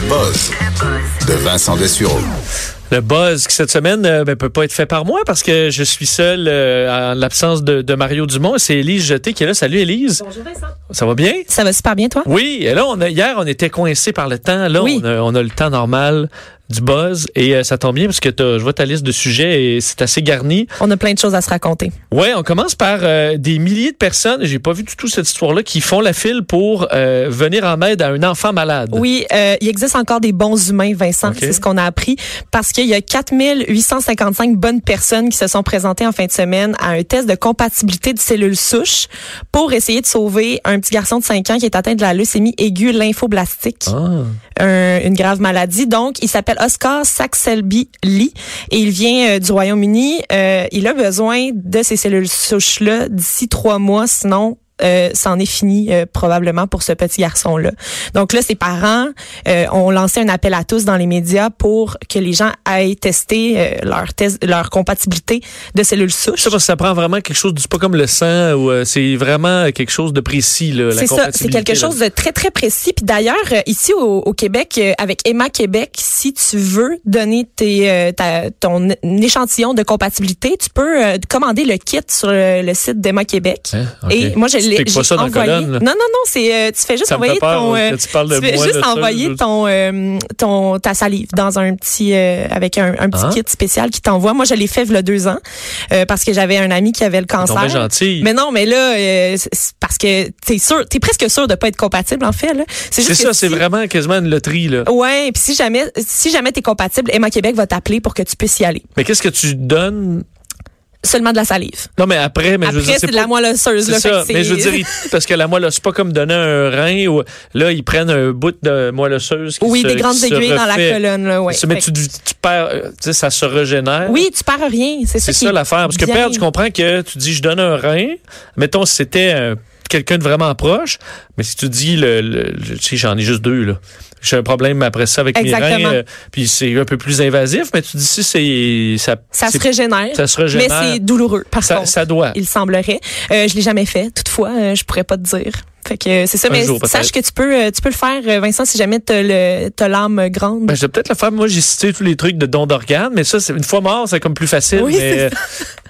Le buzz de Vincent Dessureau. Le buzz qui cette semaine ne ben, peut pas être fait par moi parce que je suis seul euh, en l'absence de, de Mario Dumont. C'est Élise Jeté qui est là. Salut Élise. Bonjour Vincent. Ça va bien? Ça va super bien toi? Oui. Et là, on a, hier, on était coincé par le temps. Là, Oui. on, a, on a le temps normal du buzz. Et euh, ça tombe bien parce que je vois ta liste de sujets et c'est assez garni. On a plein de choses à se raconter. Ouais, on commence par euh, des milliers de personnes, j'ai pas vu du tout cette histoire-là, qui font la file pour euh, venir en aide à un enfant malade. Oui, euh, il existe encore des bons humains, Vincent. C'est ce qu'on a appris. Parce qu'il y a 4855 bonnes personnes qui se sont présentées en fin de semaine à un test de compatibilité de cellules souches pour essayer de sauver un petit garçon de 5 ans qui est atteint de la leucémie aiguë lymphoblastique. Ah. un- une grave maladie. Donc, il s'appelle Oscar Saxelby Lee et il vient euh, du Royaume-Uni. Euh, il a besoin de ces cellules souches-là d'ici trois mois, sinon euh, c'en est fini euh, probablement pour ce petit garçon-là. Donc là, ses parents euh, ont lancé un appel à tous dans les médias pour que les gens aillent tester euh, leur test, leur compatibilité de cellules souches. si ça prend vraiment quelque chose, c'est pas comme le sang ou euh, c'est vraiment quelque chose de précis là. la C'est ça, c'est quelque là. chose de très très précis. Puis d'ailleurs, euh, ici au, au Québec, euh, avec Emma Québec, si tu veux donner tes, euh, ta- ton échantillon de compatibilité, tu peux euh, commander le kit sur le, le site d'Emma Québec. Hein? Et moi, je Pas ça dans envoyé. colonne. Non, non, non, c'est euh, tu fais juste Ça envoyer ton, euh, tu parles de tu fais moi, juste de ça, envoyer ton, euh, ton ta salive dans un petit euh, avec un, un petit Ah. kit spécial qui t'envoie. Moi, je l'ai fait il y a deux ans euh, parce que j'avais un ami qui avait le cancer. bien gentils. Mais non, mais là, euh, c'est- c'est parce que t'es sûr, t'es presque sûr de pas être compatible en fait. là. C'est juste ça, que c'est vraiment quasiment une loterie là. Ouais, puis si jamais, si jamais t'es compatible, Emma Québec va t'appeler pour que tu puisses y aller. Mais qu'est-ce que tu donnes Seulement de la salive. Non, mais après, mais je veux dire, Après, c'est de pas- la moelle osseuse. C'est là, ça, mais je veux dire, parce que la moelle, c'est pas comme donner un rein ou là, ils prennent un bout de moelle osseuse. Qui oui, se- des grandes aiguilles dans la colonne. Là, ouais. Mais tu, tu perds, euh, tu sais, ça se régénère. Oui, tu perds rien. C'est ça, C'est ça l'affaire. Parce que perdre, tu comprends que tu dis, je donne un rein. Mettons, si c'était euh, quelqu'un de vraiment proche. Mais si tu dis, le, le- le- tu sais, j'en ai juste deux, là. J'ai un problème après ça avec mes Exactement. reins. euh, puis c'est un peu plus invasif, mais tu dis, si c'est, ça, Ça c'est- se régénère. ça se Mais régénère. c'est douloureux, par ça, contre. ça doit. Il semblerait. Euh, je l'ai jamais fait. Toutefois, euh, je pourrais pas te dire. Fait que c'est ça. Un mais jour, sache que tu peux, euh, tu peux le faire, euh, Vincent, si jamais t'as le, t'as l'âme grande. Ben, je vais peut-être le faire. Moi, j'ai cité tous les trucs de don d'organes, mais ça, c'est une fois mort, c'est comme plus facile. Oui, mais euh,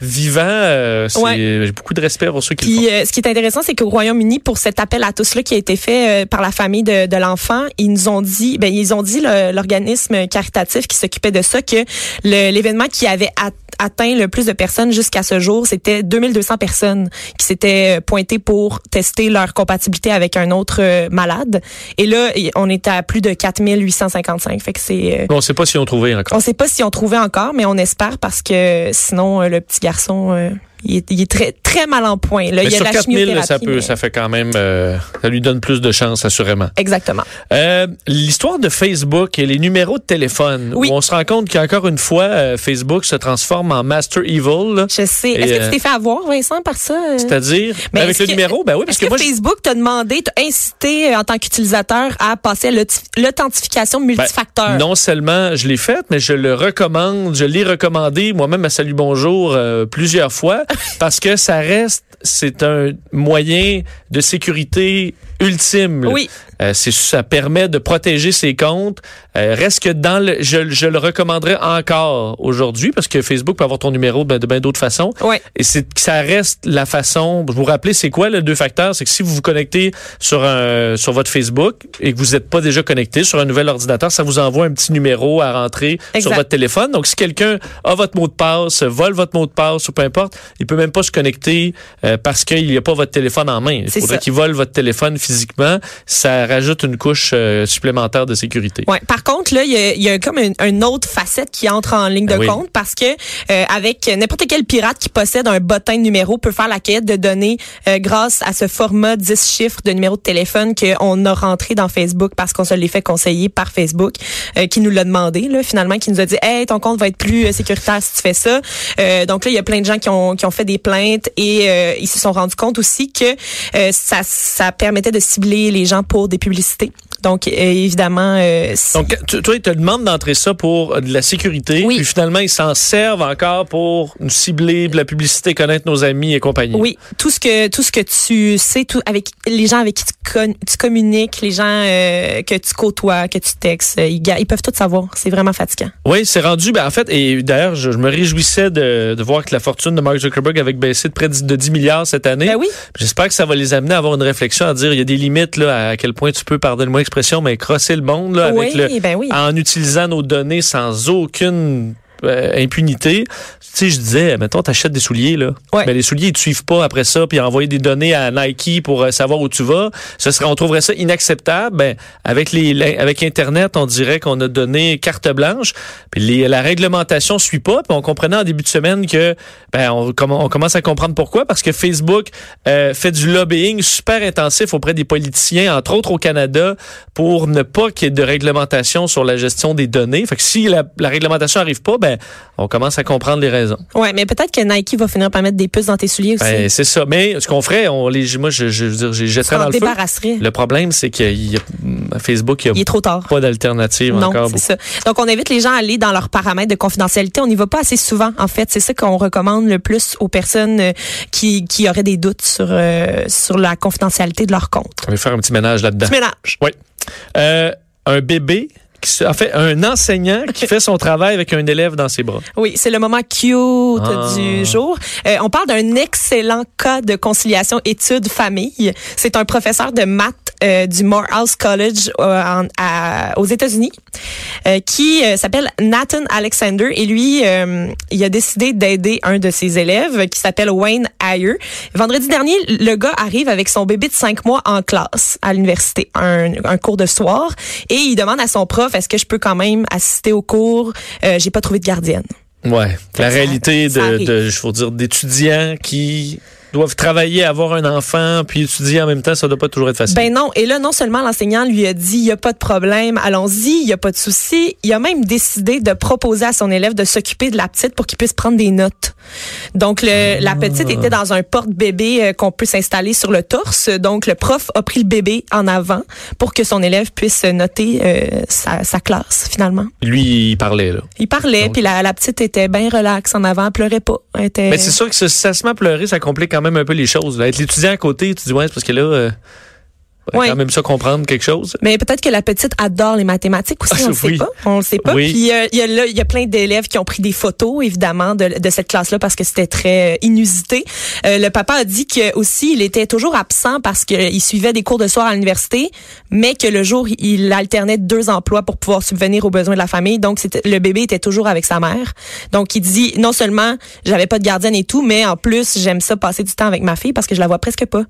vivant, euh, Ouais. j'ai beaucoup de respect pour ceux qui le font. Puis euh, ce qui est intéressant, c'est qu'au Royaume-Uni, pour cet appel à tous là qui a été fait euh, par la famille de, de l'enfant, ils nous ont dit, ben ils ont dit l'organisme caritatif qui s'occupait de ça que l'événement qui avait at- atteint le plus de personnes jusqu'à ce jour, c'était 2200 personnes qui s'étaient pointées pour tester leur compatibilité avec un autre euh, malade. Et là, on était à plus de 4855. Fait que c'est euh, Bon, on sait pas si on trouvé encore. on sait pas si on trouvait encore, mais on espère parce que sinon euh, le petit garçon euh, il, est, il est très très mal en point. Là, il y a sur la 4000, là, ça peut, mais- ça fait quand même, euh, ça lui donne plus de chance, assurément. Exactement. Euh, L'histoire de Facebook et les numéros de téléphone, Oui. où on se rend compte qu'encore une fois, euh, Facebook se transforme en Master Evil, là. Je sais. Est-ce que euh, tu t'es fait avoir, Vincent, par ça? euh? c'est-à-dire? Mais avec le que- numéro, ben oui, parce que, que, moi, je- Facebook t'a demandé, t'a incité euh, en tant qu'utilisateur à passer à l'authentification ben, multifacteur? non seulement je l'ai faite, mais je le recommande, je l'ai recommandé moi-même à Salut Bonjour euh, plusieurs fois, parce que ça reste, c'est un moyen de sécurité ultime. Oui. Euh, c'est ça permet de protéger ses comptes. Euh, reste que dans le, je, je le recommanderais encore aujourd'hui parce que Facebook peut avoir ton numéro de, de bien d'autres façons. Ouais. Et c'est ça reste la façon. Vous vous rappelez, c'est quoi le deux facteurs? C'est que si vous vous connectez sur un sur votre Facebook et que vous n'êtes pas déjà connecté sur un nouvel ordinateur, ça vous envoie un petit numéro à rentrer sur votre téléphone. Donc si quelqu'un a votre mot de passe, vole votre mot de passe ou peu importe, il peut même pas se connecter euh, parce qu'il n'y a pas votre téléphone en main. Il faudrait qu'il vole votre téléphone physiquement. Ça rajoute une couche euh, supplémentaire de sécurité. Ouais. Par contre, là, il y a, y a comme une, une autre facette qui entre en ligne de oui. compte parce que euh, avec n'importe quel pirate qui possède un bottin de numéro peut faire la quête de données euh, grâce à ce format 10 chiffres de numéro de téléphone qu'on a rentré dans Facebook parce qu'on se l'est fait conseiller par Facebook, euh, qui nous l'a demandé, là, finalement, qui nous a dit Hey, ton compte va être plus euh, sécuritaire si tu fais ça. Euh, donc là, il y a plein de gens qui ont, qui ont fait des plaintes et euh, ils se sont rendus compte aussi que euh, ça, ça permettait de cibler les gens pour des des publicités. Donc, euh, évidemment... Euh, Donc, tu, toi, ils te demandent d'entrer ça pour euh, de la sécurité. Oui. Puis finalement, ils s'en servent encore pour nous cibler, de la publicité, connaître nos amis et compagnie. Oui, tout ce que tout ce que tu sais, tout avec les gens avec qui tu, con- tu communiques, les gens que tu côtoies, que tu textes, ils, peuvent tout savoir. C'est vraiment fatigant. Oui, c'est rendu. Ben, en fait, et d'ailleurs, je, je me réjouissais de, de voir que la fortune de Mark Zuckerberg avait baissé de près de 10 milliards cette année. Ben oui. J'espère que ça va les amener à avoir une réflexion, à dire il y a des limites là, à quel point tu peux, pardonne-moi l'expression, mais crosser le monde là, avec oui, le, ben oui. en utilisant nos données sans aucune euh, impunité. Tu sais, je disais, mettons, t'achètes des souliers, là. Ouais. Mais les souliers, ils te suivent pas après ça, puis envoyer des données à Nike pour euh, savoir où tu vas. Ce serait, on trouverait ça inacceptable. Ben, avec les, les- avec Internet, on dirait qu'on a donné carte blanche. Puis les- la réglementation suit pas. Puis on comprenait en début de semaine que, ben, on, on commence à comprendre pourquoi. Parce que Facebook euh, fait du lobbying super intensif auprès des politiciens, entre autres au Canada, pour ne pas qu'il y ait de réglementation sur la gestion des données. Fait que si la, la réglementation arrive pas, ben, on commence à comprendre les raisons. Ouais, mais peut-être que Nike va finir par mettre des puces dans tes souliers aussi. Ben, c'est ça. Mais ce qu'on ferait, on les, moi, je, je, jetterais dans le feu. débarrasserais. Le problème, c'est qu'il y a, à Facebook, il Il n'y est a trop tard. pas d'alternative Non, encore. c'est ça. Donc, on invite les gens à aller dans leurs paramètres de confidentialité. On n'y va pas assez souvent, en fait. C'est ça qu'on recommande le plus aux personnes euh, qui, qui auraient des doutes sur, euh, sur la confidentialité de leur compte. On va faire un petit ménage là-dedans. Tu mélanges. Oui. Euh, un bébé, en fait, un enseignant qui fait son travail avec un élève dans ses bras. Oui, c'est le moment cute Ah. du jour. Euh, on parle d'un excellent cas de conciliation études-famille. C'est un professeur de maths euh, du Morehouse College euh, en- à- aux États-Unis euh, qui s'appelle Nathan Alexander et lui, il a décidé d'aider un de ses élèves qui s'appelle Wayne Ayer. Vendredi dernier, le gars arrive avec son bébé de 5 mois en classe à l'université, un, un cours de soir, et il demande à son prof, est-ce que je peux quand même assister au cours? J'ai pas trouvé de gardienne. Ouais. La Ça- réalité ça de, de, je veux dire, d'étudiants qui doivent travailler, avoir un enfant, puis étudier en même temps, ça doit pas toujours être facile. Ben non. Et là, non seulement l'enseignant lui a dit, il n'y a pas de problème, allons-y, il n'y a pas de souci. Il a même décidé de proposer à son élève de s'occuper de la petite pour qu'il puisse prendre des notes. Donc, le, la petite était dans un porte-bébé euh, qu'on peut s'installer sur le torse. Donc, le prof a pris le bébé en avant pour que son élève puisse noter euh, sa, sa classe, finalement. Lui, il parlait, là. Il parlait, Donc- puis la, la petite était bien relaxe en avant, elle pleurait pas. Elle était... Mais c'est sûr que si ça se met à pleurer, ça complique même un peu les choses. Là. Être l'étudiant à côté, tu dis, ouais, c'est parce que là, euh, Ouais. quand même ça comprendre quelque chose. Mais peut-être que la petite adore les mathématiques aussi, on ne Oui. sait pas. On le sait pas. Oui. Puis euh, il y a là, il y a plein d'élèves qui ont pris des photos évidemment de, de cette classe-là parce que c'était très euh, inusité. Euh, le papa a dit que aussi il était toujours absent parce qu'il suivait des cours de soir à l'université, mais que le jour il alternait deux emplois pour pouvoir subvenir aux besoins de la famille. Donc le bébé était toujours avec sa mère. Donc il dit non seulement j'avais pas de gardienne et tout, mais en plus j'aime ça passer du temps avec ma fille parce que je la vois presque pas.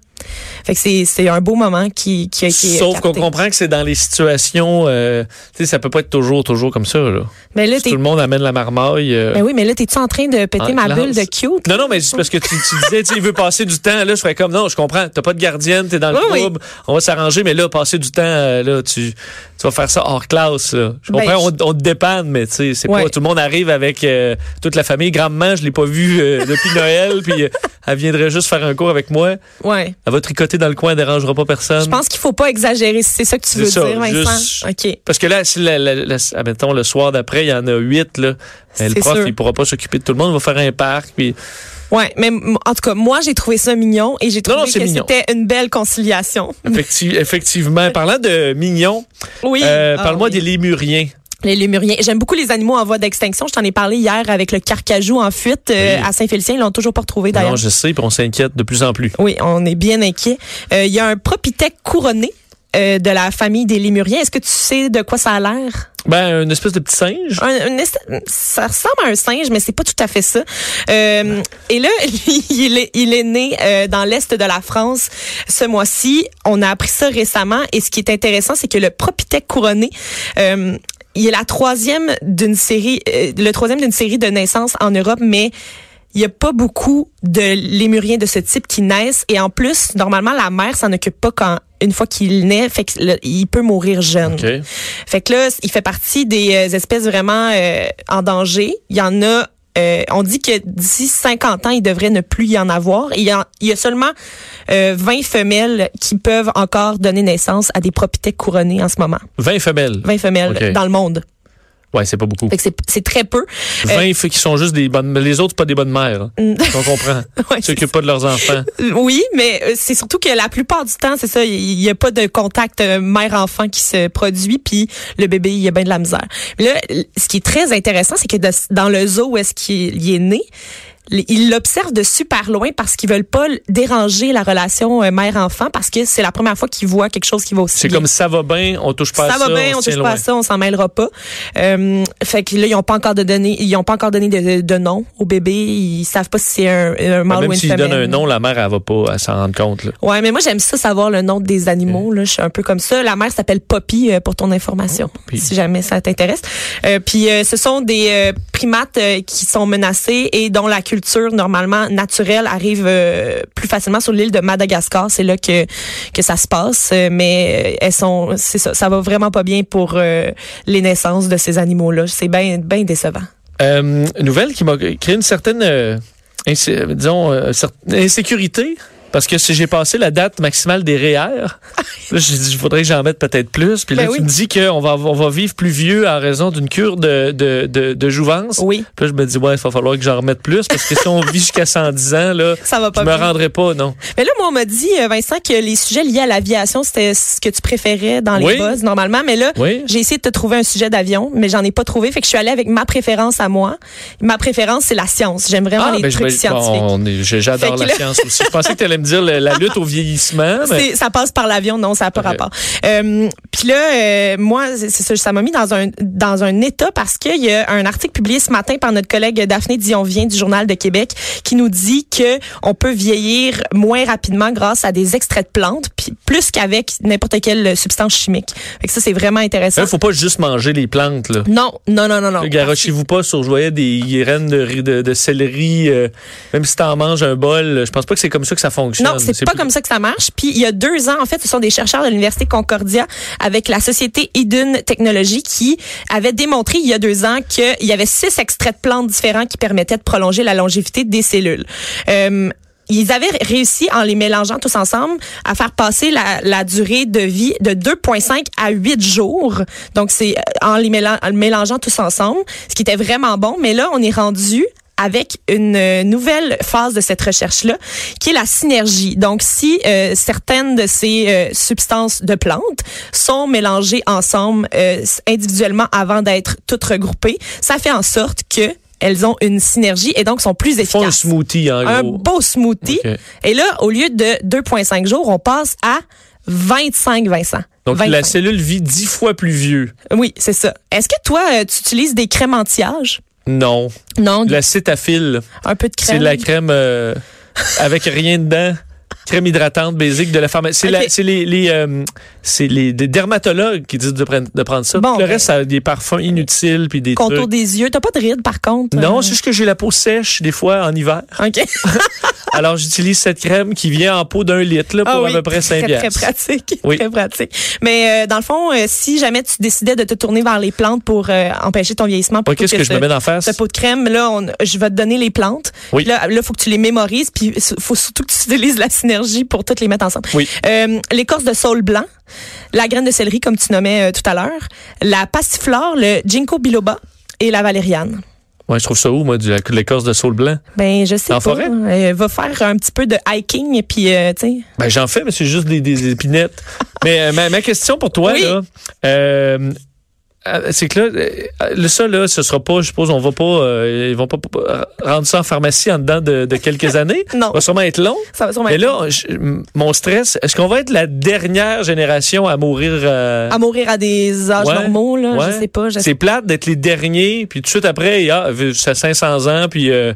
Fait que c'est c'est un beau moment qui qui a été Sauf qu'on comprend que c'est dans les situations, euh, tu sais, ça peut pas être toujours, toujours comme ça. Là. Mais là Si t'es tout le monde amène la marmaille. euh, Ben oui, mais là, t'es-tu en train de péter ma classe. bulle de cute? Non, non, mais c'est parce que tu, tu disais, tu sais, il veut passer du temps. Là, je ferais comme, non, je comprends. T'as pas de gardienne, t'es dans le Oui, oui. club. On va s'arranger, mais là, passer du temps, euh, là, tu, tu vas faire ça hors classe. Là. Je Ben, comprends, on, on te dépanne, mais tu sais, c'est Ouais. pas, tout le monde arrive avec euh, toute la famille. Grand-maman, je l'ai pas vue depuis Noël, puis elle viendrait juste faire un cours avec moi. Ouais. Elle va tricoter dans le coin, elle dérangera pas personne. Je pense qu'il faut pas exagérer, si c'est ça que tu veux ça, dire, Vincent? juste- OK. Parce que là, si la, la- la- admettons, le soir d'après, il y en a huit, là. ben, le prof, sûr. il pourra pas s'occuper de tout le monde, il va faire un parc, puis Ouais, mais en tout cas, moi, j'ai trouvé ça mignon et j'ai trouvé non, que mignon. c'était une belle conciliation. effecti- effectivement. Parlant de mignons, Oui. euh, Ah parle-moi oui. des lémuriens. Les lémuriens. J'aime beaucoup les animaux en voie d'extinction. Je t'en ai parlé hier avec le carcajou en fuite euh, Oui. à Saint-Félicien. Ils l'ont toujours pas retrouvé d'ailleurs. Non, je sais, puis on s'inquiète de plus en plus. Oui, on est bien inquiet. Euh, Il y a un propithèque couronné euh, de la famille des lémuriens. Est-ce que tu sais de quoi ça a l'air? Ben, une espèce de petit singe. Un- ça ressemble à un singe, mais c'est pas tout à fait ça. Euh, et là, il est, il est né euh, dans l'est de la France ce mois-ci. On a appris ça récemment. Et ce qui est intéressant, c'est que le propithèque couronné. euh, il est la troisième d'une série, euh, le troisième d'une série de naissances en Europe, mais il y a pas beaucoup de lémuriens de ce type qui naissent. Et en plus, normalement, la mère s'en occupe pas quand une fois qu'il naît, fait qu'il peut mourir jeune. OK. Fait que là, il fait partie des euh, espèces vraiment euh, en danger. Il y en a euh, on dit que d'ici 50 ans, il devrait ne plus y en avoir. Il y a, il y a seulement euh, 20 femelles qui peuvent encore donner naissance à des propithèques couronnées en ce moment. 20 femelles. 20 femelles dans le monde. Ouais, c'est pas beaucoup. C'est- très peu. 20 fait qui sont juste des bonnes. Les autres, pas des bonnes mères. hein. Mm. On comprend. Ouais, s'occupent pas de leurs enfants. Oui, mais euh, c'est surtout que la plupart du temps, c'est ça, il n'y a pas de contact euh, mère-enfant qui se produit, puis le bébé, il y a bien de la misère. Mais là, ce qui est très intéressant, c'est que de- dans le zoo où est-ce qu'il il est né, ils l'observent de super loin parce qu'ils veulent pas déranger la relation euh, mère-enfant parce que c'est la première fois qu'ils voient quelque chose qui va aussi C'est comme ça va bien, on touche pas à ça ça. va bien, on se touche pas à ça, on s'en mêlera pas. Euh, fait que là, ils ont pas encore de données, ils ont pas encore donné de, de nom au bébé. Ils savent pas si c'est un, un Ben, mâle ou même une s'ils femelle. donnent un nom, la mère, elle va pas s'en rendre compte. Là. Ouais, mais moi j'aime ça savoir le nom des animaux. Là, je suis un peu comme ça. La mère s'appelle Poppy euh, pour ton information, Poppy. si jamais ça t'intéresse. Euh, puis euh, ce sont des euh, primates qui sont menacés et dont la culture normalement naturelle arrive euh, plus facilement sur l'île de Madagascar. C'est là que que ça se passe. Euh, mais euh, elles sont, ça, ça va vraiment pas bien pour les naissances de ces animaux-là. C'est bien bien décevant. Nouvelle qui m'a créé une certaine, disons, certaine insécurité. Parce que si j'ai passé la date maximale des REER, là, j'ai dit, il faudrait que j'en mette peut-être plus. Puis là, Ben tu oui. me dis qu'on va, on va vivre plus vieux en raison d'une cure de, de, de, de jouvence. Oui, Puis là, je me dis, ouais, il va falloir que j'en remette plus. Parce que si on vit jusqu'à 110 ans, là, ça va je me bien. rendrai pas, non. Mais là, moi, on m'a dit, euh, Vincent, que les sujets liés à l'aviation, c'était ce que tu préférais dans les Oui. buzz, normalement. Mais là, Oui. j'ai essayé de te trouver un sujet d'avion, mais j'en ai pas trouvé. Fait que je suis allée avec ma préférence à moi. Ma préférence, c'est la science. J'aime vraiment les ben, trucs scientifiques. bon, J'adore la là- science aussi. Je pensais que dire le- la lutte au vieillissement. Mais... Ça passe par l'avion, non, ça n'a pas rapport. Euh, Puis là, euh, moi, ça, ça m'a mis dans un dans un état parce qu'il y a un article publié ce matin par notre collègue Daphné Dion-Vient du Journal de Québec qui nous dit que on peut vieillir moins rapidement grâce à des extraits de plantes, puis plus qu'avec n'importe quelle substance chimique. Fait que ça, c'est vraiment intéressant. Il faut pas juste manger les plantes. Là. Non, non, non, non, non. Garochez-vous pas sur, je voyais des graines de, de, de céleri, euh, même si t'en manges un bol, je pense pas que c'est comme ça que ça fonctionne. Non, c'est pas plus- comme ça que ça marche. Puis il y a deux ans, en fait, ce sont des chercheurs de l'université Concordia avec la société Eden Technology qui avaient démontré il y a deux ans qu'il y avait six extraits de plantes différents qui permettaient de prolonger la longévité des cellules. Euh, ils avaient réussi en les mélangeant tous ensemble à faire passer la, la durée de vie de 2,5 à 8 jours. Donc c'est euh, en les mélangeant tous ensemble, ce qui était vraiment bon. Mais là, on est rendu avec une euh, nouvelle phase de cette recherche-là, qui est la synergie. Donc, si euh, certaines de ces euh, substances de plantes sont mélangées ensemble euh, individuellement avant d'être toutes regroupées, ça fait en sorte que elles ont une synergie et donc sont plus Ils font un efficaces. smoothie, en Un gros. beau smoothie. Et là, au lieu de 2,5 jours, on passe à 25, Vincent. Donc, 25. la cellule vit dix fois plus vieux. Oui, c'est ça. Est-ce que toi, euh, tu utilises des crèmes anti-âge? Non. Non, La cétafile, un peu de crème. c'est la crème euh, avec rien dedans. Crème hydratante basique de la pharmacie. C'est les, les, euh, les, des dermatologues qui disent de prendre, de prendre ça. Bon, le ben- reste, ça a des parfums inutiles puis des Contour trucs. des yeux. T'as pas de rides, par contre? Non, Euh, c'est juste que j'ai la peau sèche des fois en hiver. OK. Alors, j'utilise cette crème qui vient en pot d'un litre là, pour Ah à oui, peu près 5 très, très pratique. Oui. Très pratique. Mais euh, dans le fond, euh, si jamais tu décidais de te tourner vers les plantes pour euh, empêcher ton vieillissement, plutôt Qu'est-ce que, je me mets d'en face? ce pot de crème, là, on- je vais te donner les plantes. Oui. Là, il faut que tu les mémorises, puis il faut surtout que tu utilises la synergie pour toutes les mettre ensemble. Oui. Euh, L'écorce de saule blanc, la graine de céleri, comme tu nommais euh, tout à l'heure, la passiflore, le ginkgo biloba et la valériane. Ouais, je trouve ça où, moi, de l'écorce de saule blanc? Ben, je sais En pas. forêt? Euh, va faire un petit peu de hiking, et puis, euh, tu sais, Ben, j'en fais, mais c'est juste des, des épinettes. mais euh, ma, ma question pour toi, Oui. là, euh, c'est que là, euh, le ça, là, ce sera pas, je suppose, on va pas, euh, ils vont pas rendre ça en pharmacie en dedans de, de quelques années. Non. Ça va sûrement être long. ça va sûrement Mais être là, je- mon stress, est-ce qu'on va être la dernière génération à mourir? euh, à mourir à des âges Ouais, normaux, là, ouais. je sais pas. Je C'est plate d'être les derniers, puis tout de suite après, ah, ça 500 ans, puis euh,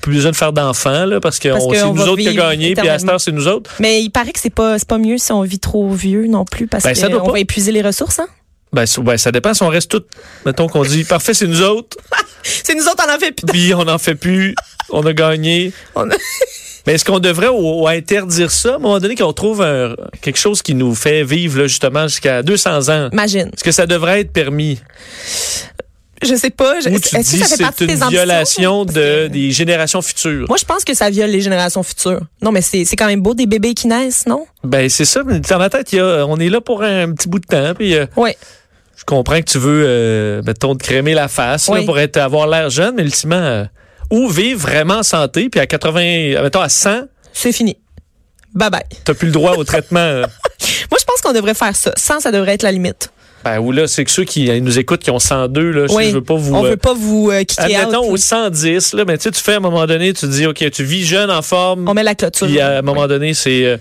plus besoin de faire d'enfants, là, parce que Parce on- qu'on c'est nous autres qui a gagné, puis à cette heure, c'est nous autres. Mais il paraît que c'est pas c'est pas mieux si on vit trop vieux non plus parce Ben, qu'on va épuiser les ressources. Hein? Ben, ça- ben, ça dépend si on reste toutes. Mettons qu'on dit, parfait, c'est nous autres, C'est nous autres, on en fait plus. puis on n'en fait plus, on a gagné. On a- Mais est-ce qu'on devrait ou, ou interdire ça, à un moment donné, qu'on trouve un- quelque chose qui nous fait vivre, là, justement, jusqu'à 200 ans? Imagine. Est-ce que ça devrait être permis? Je sais pas. Je- Ou tu Est-ce dis que ça fait c'est une violation de, des générations futures? Moi, je pense que ça viole les générations futures. Non, mais c'est quand même beau des bébés qui naissent, non? Ben c'est ça, mais dans ma tête, y a, on est là pour un petit bout de temps, puis euh, Oui. Je comprends que tu veux, euh, mettons, te crémer la face là, pour être, avoir l'air jeune, mais ultimement, euh, ou vivre vraiment en santé, puis à 80, mettons à 100, C'est fini. Bye bye. t'as plus le droit au traitement. euh. Moi, je pense qu'on devrait faire ça. 100, ça devrait être la limite. Ben, ou là, c'est que ceux qui euh, nous écoutent qui ont 102, là, je- Oui. je veux pas vous... On euh, veut pas vous euh, kicker out. au 110, là, mais tu sais, tu fais à un moment donné, tu te dis, OK, tu vis jeune, en forme, On met la clôture. puis à un moment donné, c'est... euh,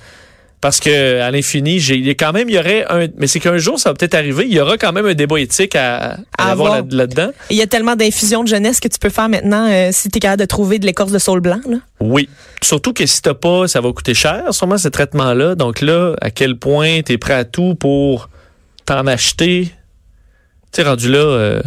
parce que à l'infini, j'ai il y a quand même, il y aurait un... Mais c'est qu'un jour, ça va peut-être arriver, il y aura quand même un débat éthique à, à À avoir avoir. là- là-dedans. Il y a tellement d'infusions de jeunesse que tu peux faire maintenant euh, si tu es capable de trouver de l'écorce de saule blanc. Là. Oui. Surtout que si t'as pas, ça va coûter cher, sûrement, ce traitement-là. Donc là, à quel point tu es prêt à tout pour t'en acheter? Tu rendu là... euh,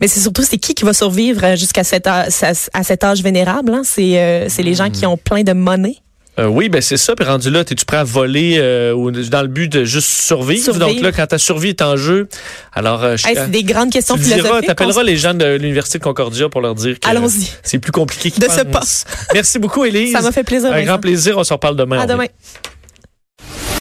Mais c'est surtout, c'est qui qui va survivre euh, jusqu'à cet, à cet âge vénérable? hein? C'est euh, c'est les gens qui ont plein de monnaie. Euh, oui, ben c'est ça. Puis rendu là, es-tu prêt à voler euh, dans le but de juste survivre? Survivre. Donc là, quand ta survie est en jeu, alors euh, je- Hey, c'est des grandes questions tu philosophiques. t'appelleras On- les gens de l'Université de Concordia pour leur dire que Allons-y. c'est plus compliqué qu'ils De ce pensent. pas. Merci beaucoup, Élise. Ça m'a fait plaisir. Un grand plaisir. On s'en parle demain. À demain.